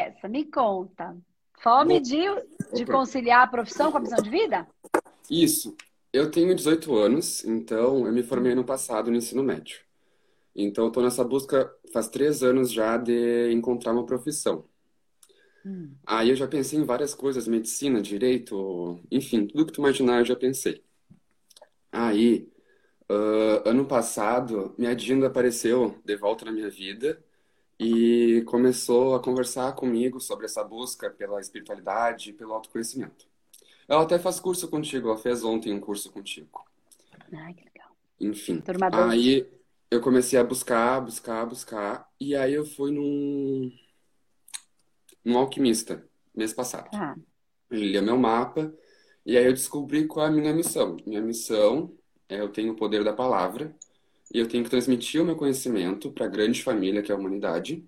é essa? Me conta. Fome de, de conciliar a profissão com a missão de vida? Isso. Eu tenho 18 anos, então eu me formei no passado no ensino médio. Então, estou nessa busca faz três anos já de encontrar uma profissão. Hum. Aí eu já pensei em várias coisas, medicina, direito, enfim, tudo que tu imaginar eu já pensei. Aí, uh, ano passado, minha Dinda apareceu de volta na minha vida e começou a conversar comigo sobre essa busca pela espiritualidade e pelo autoconhecimento. Ela até faz curso contigo, ela fez ontem um curso contigo. Ai, que legal. Enfim. Aí eu comecei a buscar, buscar, buscar, e aí eu fui num, num alquimista, mês passado. Ah. Ele lia meu mapa, e aí eu descobri qual é a minha missão. Minha missão é eu tenho o poder da palavra, e eu tenho que transmitir o meu conhecimento para a grande família que é a humanidade,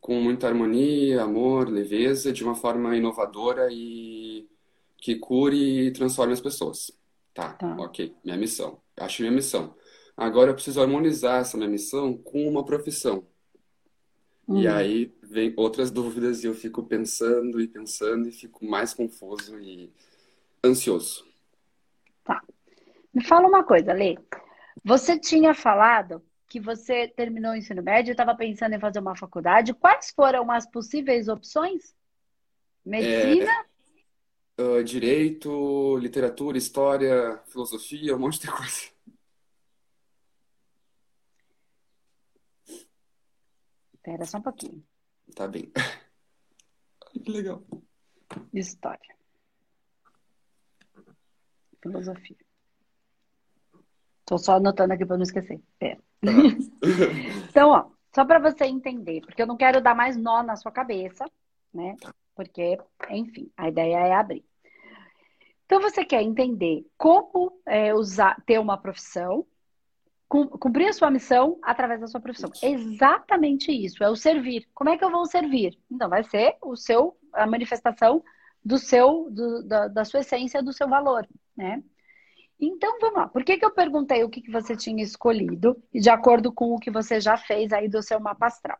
com muita harmonia, amor, leveza, de uma forma inovadora e que cure e transforme as pessoas. Tá, tá. ok, minha missão. Acho minha missão. Agora eu preciso harmonizar essa minha missão com uma profissão. E hum. aí vem outras dúvidas e eu fico pensando e pensando e fico mais confuso e ansioso. Tá. Me fala uma coisa, Lê. Você tinha falado que você terminou o ensino médio e estava pensando em fazer uma faculdade. Quais foram as possíveis opções? Medicina? É, uh, direito, literatura, história, filosofia, um monte de coisa. Espera só um pouquinho. Tá bem. que legal. História. Filosofia. Tô só anotando aqui para não esquecer. Pera. Tá. então, ó, só para você entender, porque eu não quero dar mais nó na sua cabeça, né? Porque, enfim, a ideia é abrir. Então, você quer entender como é, usar, ter uma profissão, cumprir a sua missão através da sua profissão. Exatamente isso, é o servir. Como é que eu vou servir? Então, vai ser o seu, a manifestação do seu, do, da, da sua essência, do seu valor, né? Então, vamos lá. Por que, que eu perguntei o que, que você tinha escolhido, de acordo com o que você já fez aí do seu mapa astral?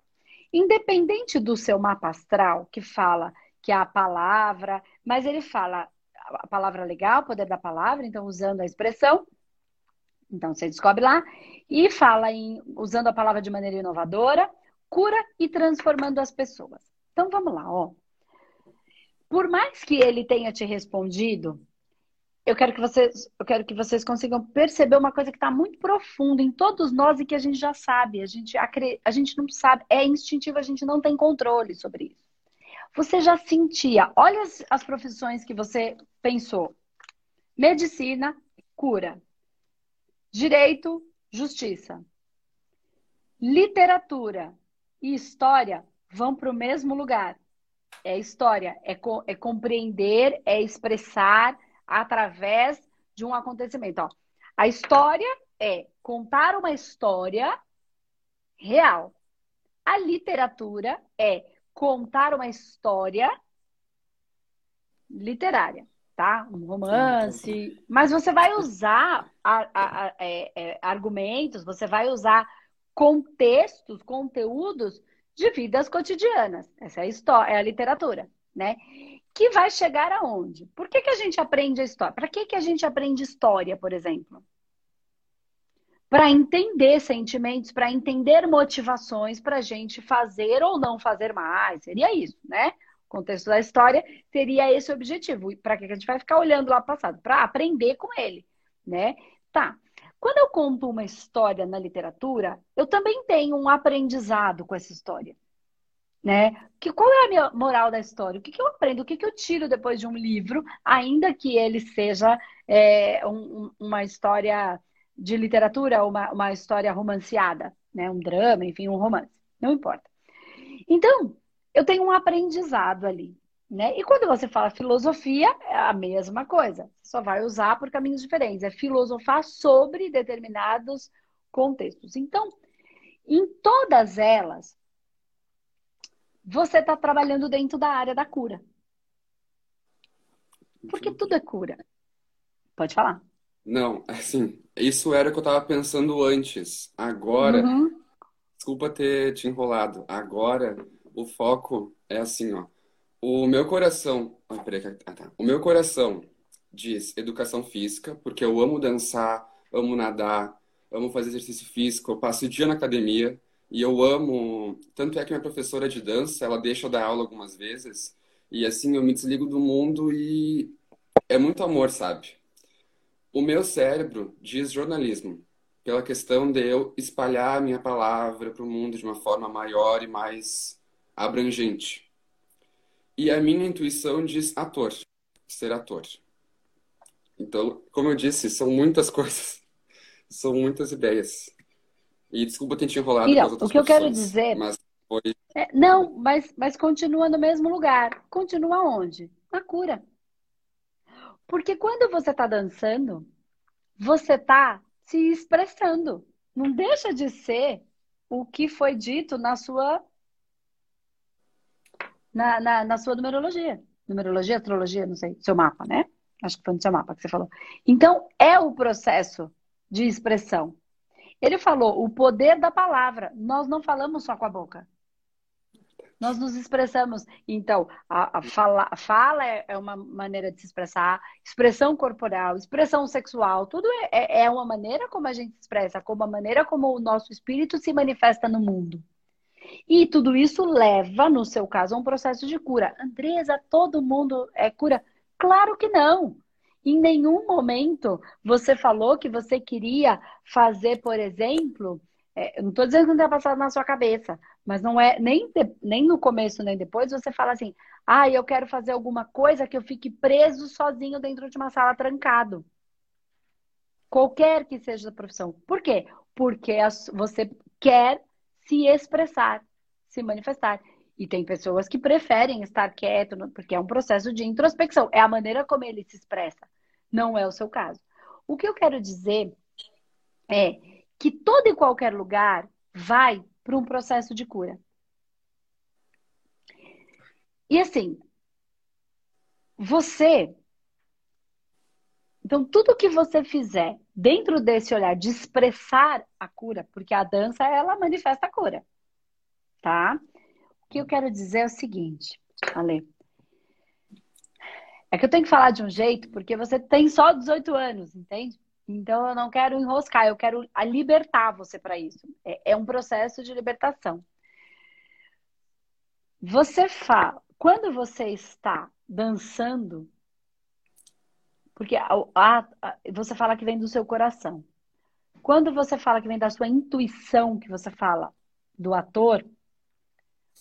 Independente do seu mapa astral, que fala que é a palavra, mas ele fala a palavra legal, poder da palavra, então usando a expressão. Então você descobre lá e fala em usando a palavra de maneira inovadora, cura e transformando as pessoas. Então vamos lá, ó. Por mais que ele tenha te respondido eu quero que vocês, eu quero que vocês consigam perceber uma coisa que está muito profunda em todos nós e que a gente já sabe. A gente, a gente não sabe, é instintivo, a gente não tem controle sobre isso. Você já sentia, olha as, as profissões que você pensou: medicina, cura, direito, justiça, literatura e história vão para o mesmo lugar. É história, é, co é compreender, é expressar através de um acontecimento. Ó, a história é contar uma história real. A literatura é contar uma história literária, tá? Um romance. Mas você vai usar a, a, a, é, é, argumentos, você vai usar contextos, conteúdos de vidas cotidianas. Essa é a história, é a literatura, né? Que vai chegar aonde? Por que, que a gente aprende a história? Para que, que a gente aprende história, por exemplo? Para entender sentimentos, para entender motivações, para a gente fazer ou não fazer mais. Seria isso, né? O contexto da história seria esse objetivo. Para que a gente vai ficar olhando lá passado? Para aprender com ele, né? Tá. Quando eu conto uma história na literatura, eu também tenho um aprendizado com essa história né? Que, qual é a minha moral da história? O que, que eu aprendo? O que, que eu tiro depois de um livro, ainda que ele seja é, um, uma história de literatura, uma, uma história romanceada, né? Um drama, enfim, um romance. Não importa. Então, eu tenho um aprendizado ali. Né? E quando você fala filosofia, é a mesma coisa. Só vai usar por caminhos diferentes. É filosofar sobre determinados contextos. Então, em todas elas, você está trabalhando dentro da área da cura. Porque tudo é cura. Pode falar. Não, assim, isso era o que eu estava pensando antes. Agora, uhum. desculpa ter te enrolado. Agora, o foco é assim, ó. O meu coração. Ah, peraí, ah, tá. O meu coração diz educação física, porque eu amo dançar, amo nadar, amo fazer exercício físico, eu passo o dia na academia e eu amo. Tanto é que minha professora de dança, ela deixa eu dar aula algumas vezes, e assim eu me desligo do mundo e é muito amor, sabe? O meu cérebro diz jornalismo, pela questão de eu espalhar a minha palavra para o mundo de uma forma maior e mais abrangente. E a minha intuição diz ator, ser ator. Então, como eu disse, são muitas coisas, são muitas ideias. E desculpa ter te enrolado Mira, o que eu quero dizer. Mas foi... É, não, mas, mas continua no mesmo lugar. Continua onde? Na cura. Porque quando você está dançando, você está se expressando. Não deixa de ser o que foi dito na sua na, na, na sua numerologia. Numerologia, astrologia, não sei, seu mapa, né? Acho que foi no seu mapa que você falou. Então, é o processo de expressão. Ele falou o poder da palavra. Nós não falamos só com a boca. Nós nos expressamos. Então, a, a fala, a fala é, é, uma maneira de se expressar, expressão corporal, expressão sexual, tudo é, é, é uma maneira como a gente se expressa, como a maneira como o nosso espírito se manifesta no mundo. E tudo isso leva, no seu caso, a um processo de cura. Andresa, todo mundo é cura? Claro que não. Em nenhum momento você falou que você queria fazer, por exemplo, é, não estou dizendo que não tenha passado na sua cabeça, mas não é nem, de, nem no começo nem depois você fala assim, ah, eu quero fazer alguma coisa que eu fique preso sozinho dentro de uma sala trancado. Qualquer que seja a profissão. Por quê? Porque você quer se expressar, se manifestar. E tem pessoas que preferem estar quieto, porque é um processo de introspecção. É a maneira como ele se expressa. Não é o seu caso. O que eu quero dizer é que todo e qualquer lugar vai para um processo de cura. E assim, você. Então, tudo que você fizer dentro desse olhar de expressar a cura, porque a dança, ela manifesta a cura, tá? O que eu quero dizer é o seguinte, Ale. É que eu tenho que falar de um jeito, porque você tem só 18 anos, entende? Então eu não quero enroscar, eu quero libertar você para isso. É, é, um processo de libertação. Você fala, quando você está dançando, porque a, a, a, você fala que vem do seu coração. Quando você fala que vem da sua intuição, que você fala do ator,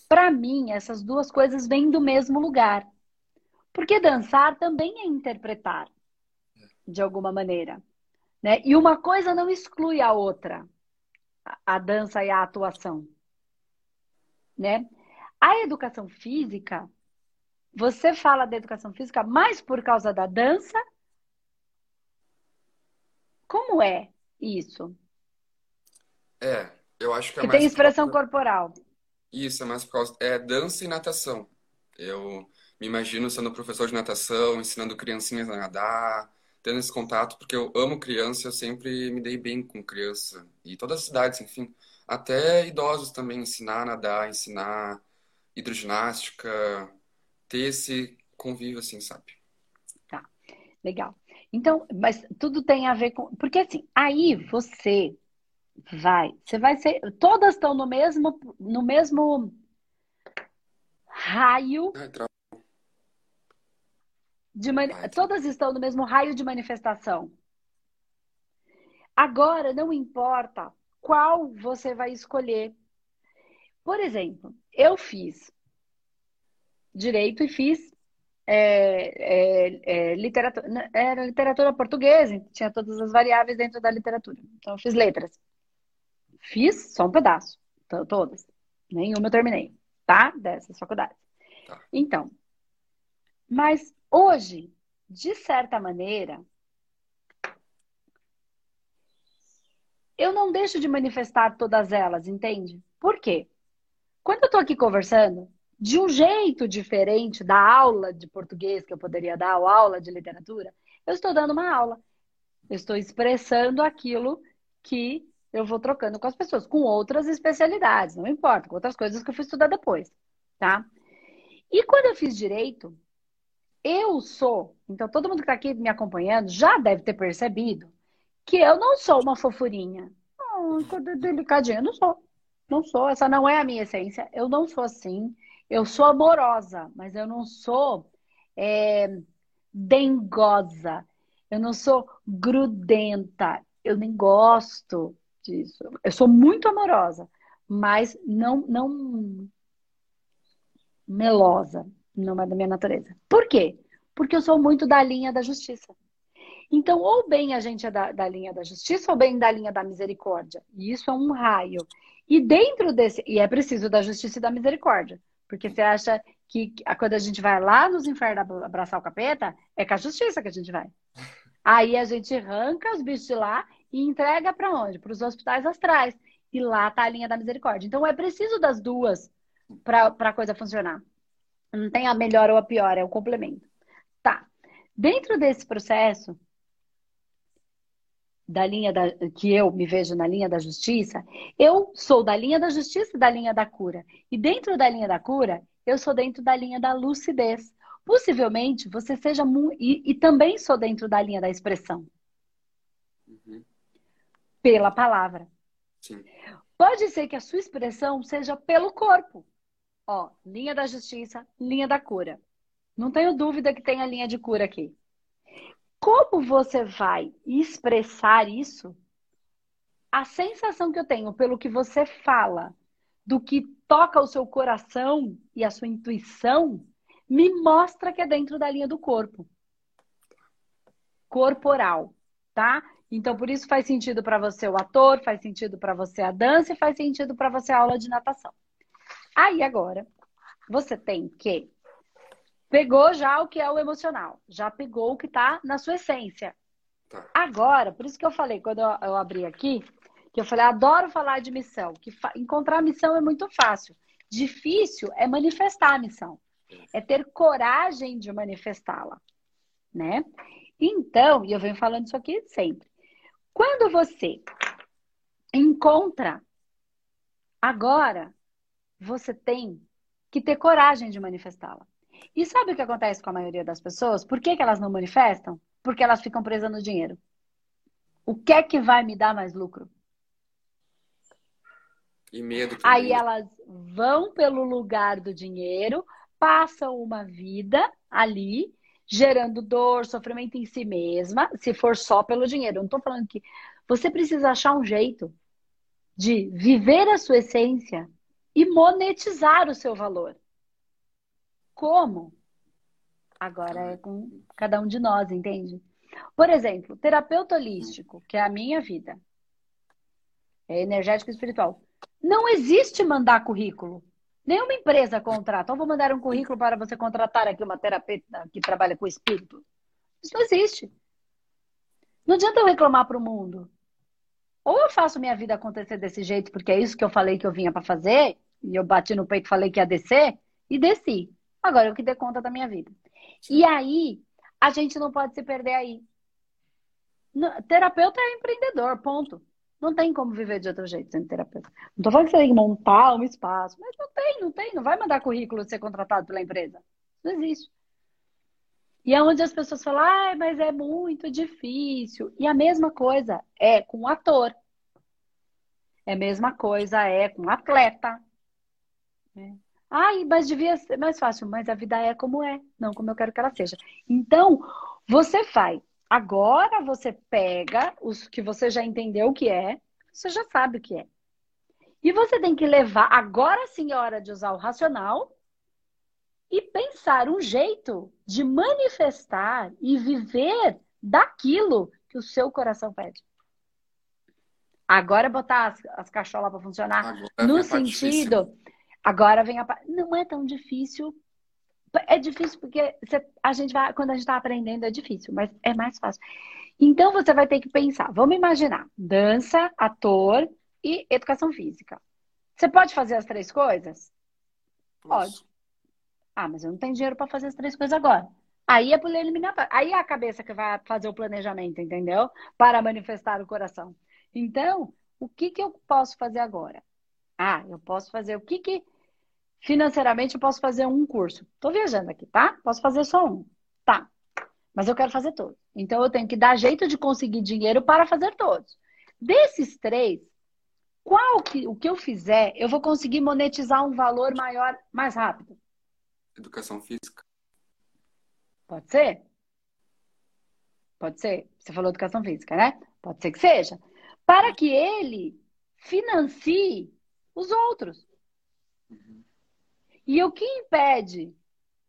para mim, essas duas coisas vêm do mesmo lugar. Porque dançar também é interpretar, de alguma maneira. Né? E uma coisa não exclui a outra, a dança e a atuação. Né? A educação física, você fala da educação física mais por causa da dança? Como é isso? É, eu acho que é que mais tem expressão corporal. Isso, é mais por causa. É dança e natação. Eu me imagino sendo professor de natação, ensinando criancinhas a nadar, tendo esse contato, porque eu amo criança, eu sempre me dei bem com criança. E todas as cidades, enfim. Até idosos também, ensinar a nadar, ensinar hidroginástica, ter esse convívio, assim, sabe? Tá, legal. Então, mas tudo tem a ver com. Porque assim, aí você Vai. Você vai ser. Todas estão no mesmo, no mesmo raio. De. Todas estão no mesmo raio de manifestação. Agora, não importa qual você vai escolher. Por exemplo, eu fiz direito e fiz é, é, é, literatura, era literatura portuguesa, tinha todas as variáveis dentro da literatura. Então, eu fiz letras. Fiz só um pedaço, todas. Nenhuma eu terminei, tá? Dessas faculdades. Tá. Então, mas hoje, de certa maneira, eu não deixo de manifestar todas elas, entende? Por quê? Quando eu tô aqui conversando, de um jeito diferente da aula de português que eu poderia dar, ou aula de literatura, eu estou dando uma aula. Eu estou expressando aquilo que eu vou trocando com as pessoas, com outras especialidades, não importa, com outras coisas que eu fui estudar depois, tá? E quando eu fiz direito, eu sou, então todo mundo que está aqui me acompanhando já deve ter percebido que eu não sou uma fofurinha. Oh, delicadinha, não sou. Não sou, essa não é a minha essência. Eu não sou assim. Eu sou amorosa, mas eu não sou é, dengosa. Eu não sou grudenta. Eu nem gosto disso. Eu sou muito amorosa, mas não, não melosa. Não é da minha natureza. Por quê? Porque eu sou muito da linha da justiça. Então, ou bem a gente é da, da linha da justiça, ou bem da linha da misericórdia. E isso é um raio. E dentro desse. E é preciso da justiça e da misericórdia. Porque você acha que quando a gente vai lá nos infernos abraçar o capeta, é com a justiça que a gente vai. Aí a gente arranca os bichos de lá e entrega para onde? Para os hospitais astrais. E lá tá a linha da misericórdia. Então é preciso das duas para a coisa funcionar. Não tem a melhor ou a pior, é o complemento. Tá. Dentro desse processo, da linha da, que eu me vejo na linha da justiça, eu sou da linha da justiça e da linha da cura. E dentro da linha da cura, eu sou dentro da linha da lucidez. Possivelmente você seja e, e também sou dentro da linha da expressão. Uhum. Pela palavra. Sim. Pode ser que a sua expressão seja pelo corpo. Ó, linha da justiça, linha da cura. Não tenho dúvida que tem a linha de cura aqui. Como você vai expressar isso? A sensação que eu tenho pelo que você fala, do que toca o seu coração e a sua intuição, me mostra que é dentro da linha do corpo. Corporal, tá? Então, por isso faz sentido para você o ator, faz sentido para você a dança e faz sentido para você a aula de natação. Aí agora, você tem que pegou já o que é o emocional, já pegou o que está na sua essência. Tá. Agora, por isso que eu falei quando eu, eu, abri aqui, que eu falei, adoro falar de missão, que encontrar missão é muito fácil. Difícil é manifestar a missão, é ter coragem de manifestá-la, né? Então, e eu venho falando isso aqui sempre. Quando você encontra agora você tem que ter coragem de manifestá-la. E sabe o que acontece com a maioria das pessoas? Por que, que elas não manifestam? Porque elas ficam presas no dinheiro. O que é que vai me dar mais lucro? E medo. Aí elas vão pelo lugar do dinheiro, passam uma vida ali, gerando dor, sofrimento em si mesma, se for só pelo dinheiro. Eu não estou falando que você precisa achar um jeito de viver a sua essência e monetizar o seu valor. Como? Agora é com cada um de nós, entende? Por exemplo, terapeuta holístico, que é a minha vida, é energético e espiritual. Não existe mandar currículo. Nenhuma empresa contrata. Então, vou mandar um currículo para você contratar aqui uma terapeuta que trabalha com espírito. Isso não existe. Não adianta eu reclamar para o mundo. Ou eu faço minha vida acontecer desse jeito, porque é isso que eu falei que eu vinha para fazer, e eu bati no peito e falei que ia descer, e desci. Agora eu que dei conta da minha vida. E aí, a gente não pode se perder aí. terapeuta é empreendedor, ponto. Não tem como viver de outro jeito sendo terapeuta. Não tô falando que você tem que montar um espaço, mas não tem, não tem. Não vai mandar currículo ser contratado pela empresa. Não existe. E é onde as pessoas falam, ah, mas é muito difícil. E a mesma coisa é com o ator. É a mesma coisa é com atleta. É. Ai, mas devia ser mais fácil. Mas a vida é como é, não como eu quero que ela seja. Então, você faz. Agora você pega os que você já entendeu o que é, você já sabe o que é. E você tem que levar, agora sim é hora de usar o racional e pensar um jeito de manifestar e viver daquilo que o seu coração pede. Agora é botar as, as cacholas para funcionar Agora no sentido Agora vem a. Não é tão difícil. É difícil porque você, a gente vai. Quando a gente está aprendendo é difícil, mas é mais fácil. Então você vai ter que pensar. Vamos imaginar: dança, ator e educação física. Você pode fazer as três coisas? Pode. Ah, mas eu não tenho dinheiro para fazer as três coisas agora. Aí é por eliminar. Aí é a cabeça que vai fazer o planejamento, entendeu? Para manifestar o coração. Então, o que, que eu posso fazer agora? Ah, eu posso fazer o que que financeiramente eu posso fazer um curso. Tô viajando aqui, tá? Posso fazer só um. Tá. Mas eu quero fazer todos. Então eu tenho que dar jeito de conseguir dinheiro para fazer todos. Desses três, qual que o que eu fizer, eu vou conseguir monetizar um valor maior mais rápido? Educação física. Pode ser? Pode ser. Você falou educação física, né? Pode ser que seja. Para que ele financie os outros. Uhum. E o que impede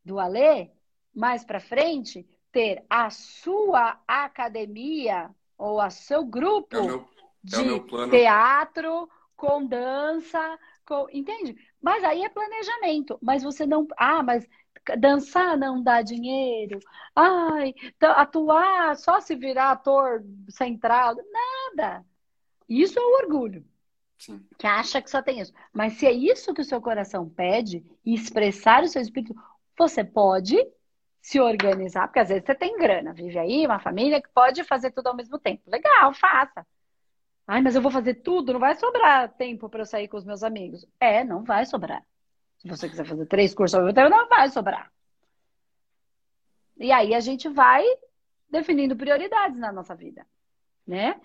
do Alê, mais para frente, ter a sua academia ou a seu grupo é meu, é de teatro com dança, com, entende? Mas aí é planejamento. Mas você não. Ah, mas dançar não dá dinheiro. Ai, atuar só se virar ator central. Nada. Isso é o orgulho. Sim. Que acha que só tem isso. Mas se é isso que o seu coração pede e expressar o seu espírito, você pode se organizar, porque às vezes você tem grana, vive aí, uma família que pode fazer tudo ao mesmo tempo. Legal, faça. Ai, mas eu vou fazer tudo, não vai sobrar tempo para eu sair com os meus amigos. É, não vai sobrar. Se você quiser fazer três cursos ao mesmo tempo, não vai sobrar. E aí a gente vai definindo prioridades na nossa vida, né?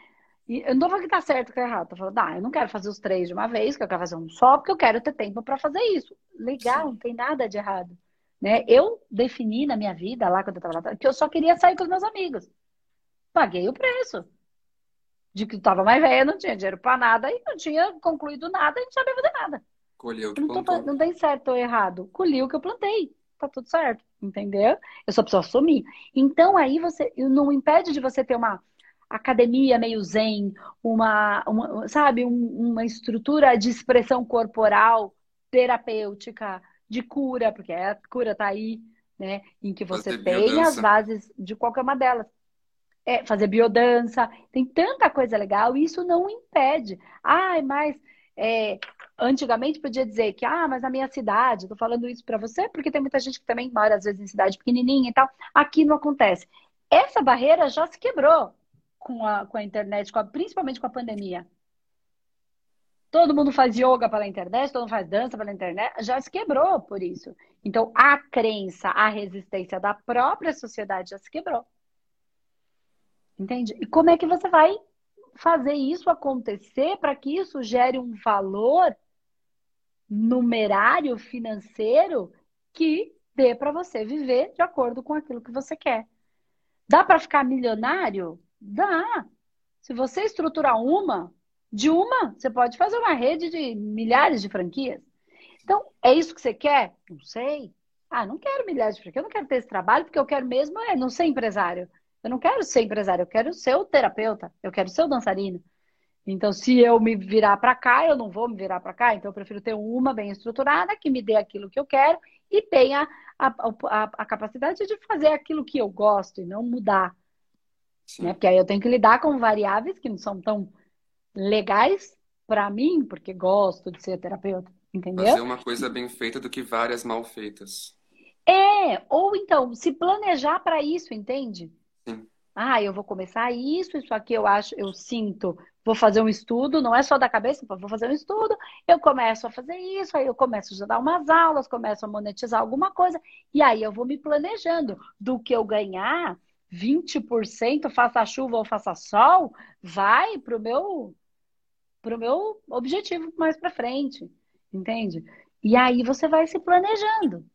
E eu não tô falando que tá certo ou que tá errado. Tô falando, ah, eu não quero fazer os três de uma vez, que eu quero fazer um só, porque eu quero ter tempo para fazer isso. Legal, Sim. não tem nada de errado. Né? Eu defini na minha vida, lá quando eu tava lá, que eu só queria sair com os meus amigos. Paguei o preço. De que eu tava mais velha, não tinha dinheiro para nada e não tinha concluído nada e não sabia fazer nada. Colheu o que não, tô, não tem certo ou errado. Colhi o que eu plantei. Tá tudo certo, entendeu? Eu só preciso assumir. Então aí você não impede de você ter uma academia meio zen, uma, uma sabe, um, uma estrutura de expressão corporal terapêutica, de cura, porque a cura tá aí, né? Em que você tem as bases de qualquer uma delas. É, fazer biodança, tem tanta coisa legal, e isso não impede. Ai, mas é, antigamente podia dizer que, ah, mas na minha cidade, tô falando isso para você, porque tem muita gente que também mora, às vezes, em cidade pequenininha e tal. Aqui não acontece. Essa barreira já se quebrou com a, com a internet, com a, principalmente com a pandemia. Todo mundo faz yoga pela internet, todo mundo faz dança pela internet, já se quebrou por isso. Então, a crença, a resistência da própria sociedade já se quebrou. Entende? E como é que você vai fazer isso acontecer para que isso gere um valor numerário financeiro que dê para você viver de acordo com aquilo que você quer? Dá para ficar milionário? Dá. Se você estruturar uma, de uma, você pode fazer uma rede de milhares de franquias. Então, é isso que você quer? Não sei. Ah, não quero milhares de franquias, eu não quero ter esse trabalho, porque eu quero mesmo é não ser empresário. Eu não quero ser empresário, eu quero ser o terapeuta, eu quero ser o dançarino. Então, se eu me virar para cá, eu não vou me virar para cá. Então, eu prefiro ter uma bem estruturada que me dê aquilo que eu quero e tenha a, a, a capacidade de fazer aquilo que eu gosto e não mudar né? Porque aí eu tenho que lidar com variáveis que não são tão legais para mim, porque gosto de ser terapeuta, entendeu? Fazer uma coisa bem feita do que várias mal feitas. É, ou então, se planejar para isso, entende? Sim. Ah, eu vou começar isso, isso aqui eu acho, eu sinto, vou fazer um estudo, não é só da cabeça, vou fazer um estudo, eu começo a fazer isso, aí eu começo a dar umas aulas, começo a monetizar alguma coisa, e aí eu vou me planejando do que eu ganhar 20%, faça chuva ou faça sol, vai para o meu, pro meu objetivo mais para frente, entende? E aí você vai se planejando.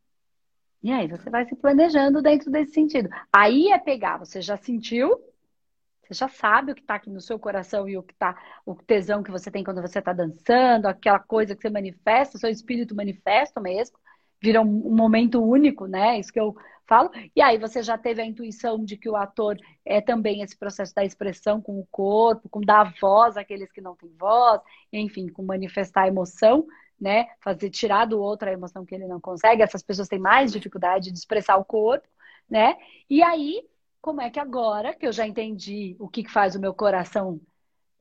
E aí você vai se planejando dentro desse sentido. Aí é pegar, você já sentiu, você já sabe o que está aqui no seu coração e o que tá, o tesão que você tem quando você está dançando, aquela coisa que você manifesta, seu espírito manifesta mesmo, vira um, momento único, né? Isso que eu falo. E aí você já teve a intuição de que o ator é também esse processo da expressão com o corpo, com dar voz àqueles que não têm voz, enfim, com manifestar a emoção, né? Fazer tirar do outro a emoção que ele não consegue. Essas pessoas têm mais dificuldade de expressar o corpo, né? E aí, como é que agora que eu já entendi o que faz o meu coração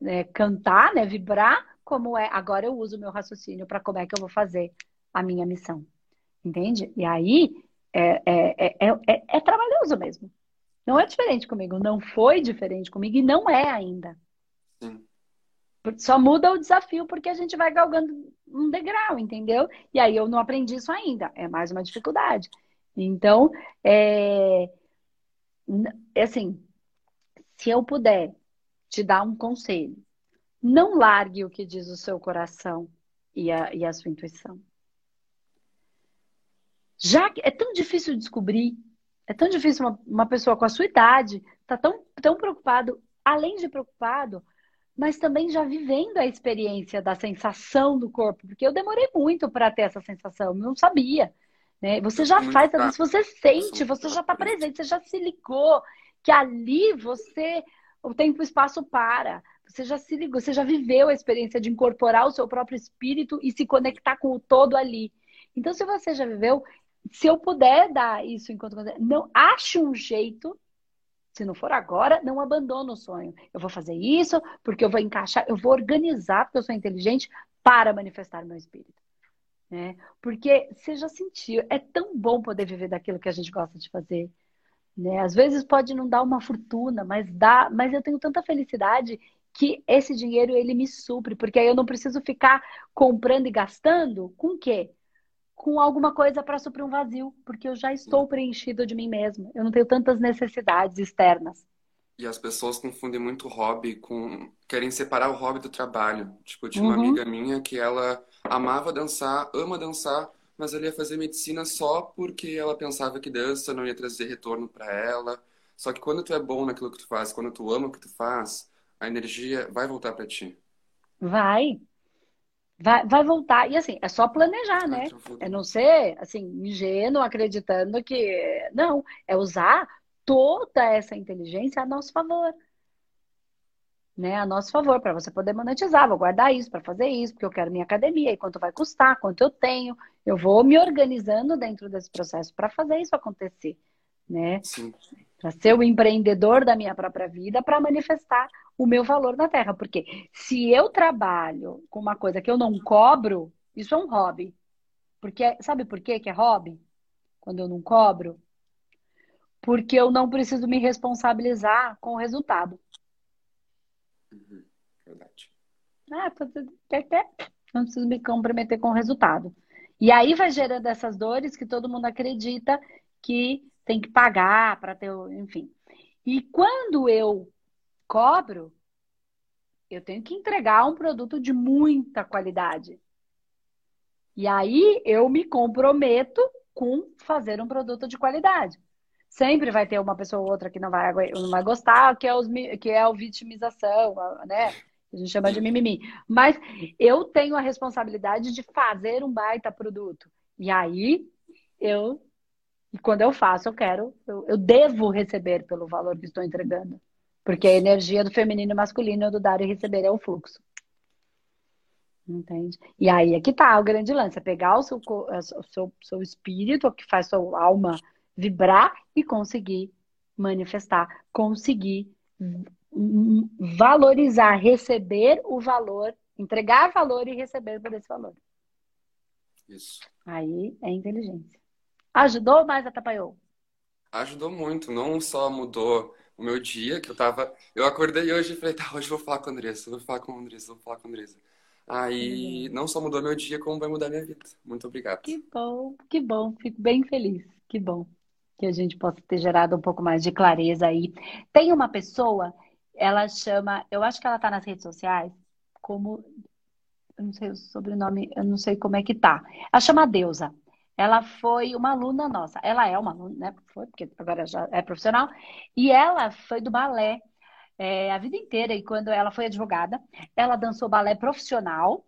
né, cantar, né, vibrar, como é, agora eu uso o meu raciocínio para como é que eu vou fazer a minha missão. Entende? E aí é, é, é, é, trabalhoso mesmo. Não é diferente comigo, não foi diferente comigo e não é ainda. Sim. Só muda o desafio porque a gente vai galgando um degrau, entendeu? E aí eu não aprendi isso ainda. É mais uma dificuldade. Então, é, é assim, se eu puder te dar um conselho, não largue o que diz o seu coração e a, e a sua intuição. Já que é tão difícil descobrir, é tão difícil uma, uma pessoa com a sua idade tá tão, tão preocupado, além de preocupado, mas também já vivendo a experiência da sensação do corpo, porque eu demorei muito para ter essa sensação, não sabia. Né? Você já faz, às você sente, você já está presente, você já se ligou que ali você, o tempo e o espaço para. Você já se ligou, você já viveu a experiência de incorporar o seu próprio espírito e se conectar com o todo ali. Então, se você já viveu, se eu puder dar isso enquanto não ache um jeito se não for agora, não abandono o sonho. Eu vou fazer isso porque eu vou encaixar, eu vou organizar, porque eu sou inteligente, para manifestar meu espírito. Né? Porque você já sentiu, é tão bom poder viver daquilo que a gente gosta de fazer. Né? Às vezes pode não dar uma fortuna, mas dá, mas eu tenho tanta felicidade que esse dinheiro ele me supre, porque aí eu não preciso ficar comprando e gastando com o quê? Com alguma coisa para suprir um vazio, porque eu já estou preenchido de mim mesmo. Eu não tenho tantas necessidades externas. E as pessoas confundem muito hobby com. querem separar o hobby do trabalho. Tipo, tinha uma uhum. amiga minha que ela amava dançar, ama dançar, mas ela ia fazer medicina só porque ela pensava que dança não ia trazer retorno para ela. Só que quando tu é bom naquilo que tu faz, quando tu ama o que tu faz, a energia vai voltar para ti. Vai. Vai, vai voltar. E assim, é só planejar, né? É não ser, assim, ingênuo, acreditando que. Não, é usar toda essa inteligência a nosso favor né, a nosso favor, para você poder monetizar. Vou guardar isso para fazer isso, porque eu quero minha academia, e quanto vai custar, quanto eu tenho. Eu vou me organizando dentro desse processo para fazer isso acontecer, né? Para ser o empreendedor da minha própria vida, para manifestar o meu valor na Terra. Porque se eu trabalho com uma coisa que eu não cobro, isso é um hobby. Porque sabe por quê que é hobby? Quando eu não cobro? Porque eu não preciso me responsabilizar com o resultado. Uhum, verdade. Ah, não preciso me comprometer com o resultado. E aí vai gerando essas dores que todo mundo acredita que tem que pagar para ter, enfim. E quando eu cobro, eu tenho que entregar um produto de muita qualidade. E aí eu me comprometo com fazer um produto de qualidade. Sempre vai ter uma pessoa ou outra que não vai, não vai gostar, que é, os, que é a vitimização, né? A gente chama de mimimi. Mas eu tenho a responsabilidade de fazer um baita produto. E aí, eu, e quando eu faço, eu quero, eu, eu devo receber pelo valor que estou entregando. Porque a energia do feminino e masculino do dar e receber é o fluxo. Entende? E aí é que tá o grande lance: é pegar o seu, o seu, seu espírito, o que faz sua alma vibrar e conseguir manifestar, conseguir valorizar, receber o valor, entregar valor e receber por esse valor. Isso. Aí é inteligência. Ajudou mais atrapalhou? Ajudou muito, não só mudou o meu dia, que eu tava. Eu acordei hoje e falei, tá, hoje eu vou falar com a Andressa, vou falar com a Andressa, vou falar com a Andressa. Aí uhum. não só mudou meu dia, como vai mudar minha vida. Muito obrigado. Que bom, que bom, fico bem feliz. Que bom que a gente possa ter gerado um pouco mais de clareza aí. Tem uma pessoa, ela chama, eu acho que ela está nas redes sociais, como, eu não sei o sobrenome, eu não sei como é que tá. Ela chama Deusa. Ela foi uma aluna nossa. Ela é uma aluna, né? Foi, porque agora já é profissional. E ela foi do balé é, a vida inteira. E quando ela foi advogada, ela dançou balé profissional.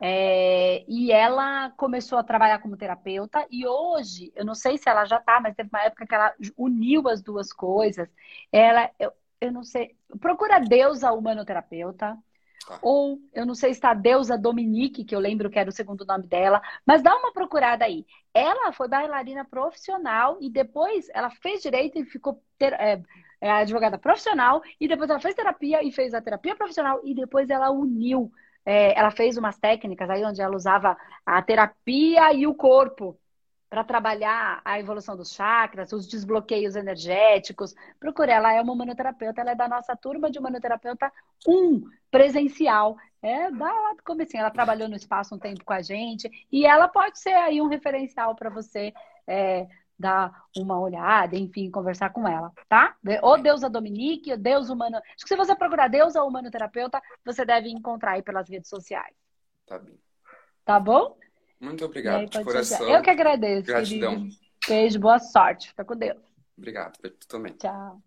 É, e ela começou a trabalhar como terapeuta e hoje, eu não sei se ela já está, mas teve uma época que ela uniu as duas coisas. Ela, eu, eu não sei, procura a deusa humanoterapeuta, tá. ou eu não sei se está a deusa Dominique, que eu lembro que era o segundo nome dela, mas dá uma procurada aí. Ela foi bailarina profissional e depois ela fez direito e ficou ter, é, é advogada profissional, e depois ela fez terapia e fez a terapia profissional, e depois ela uniu é, ela fez umas técnicas aí onde ela usava a terapia e o corpo para trabalhar a evolução dos chakras, os desbloqueios energéticos. Procure, ela é uma humanoterapeuta, ela é da nossa turma de humanoterapeuta 1, presencial, É, dá lá do começo. Ela trabalhou no espaço um tempo com a gente e ela pode ser aí um referencial para você é, dar uma olhada, enfim, conversar com ela, tá? Ou Deusa Dominique, ou Deus Humano. Acho que se você procurar Deus ou Humano Terapeuta, você deve encontrar aí pelas redes sociais. Tá bem. Tá bom? Muito obrigado, aí, de coração. Eu que agradeço. Gratidão. Querido. Beijo, boa sorte. Fica com Deus. Obrigado, também. Tchau.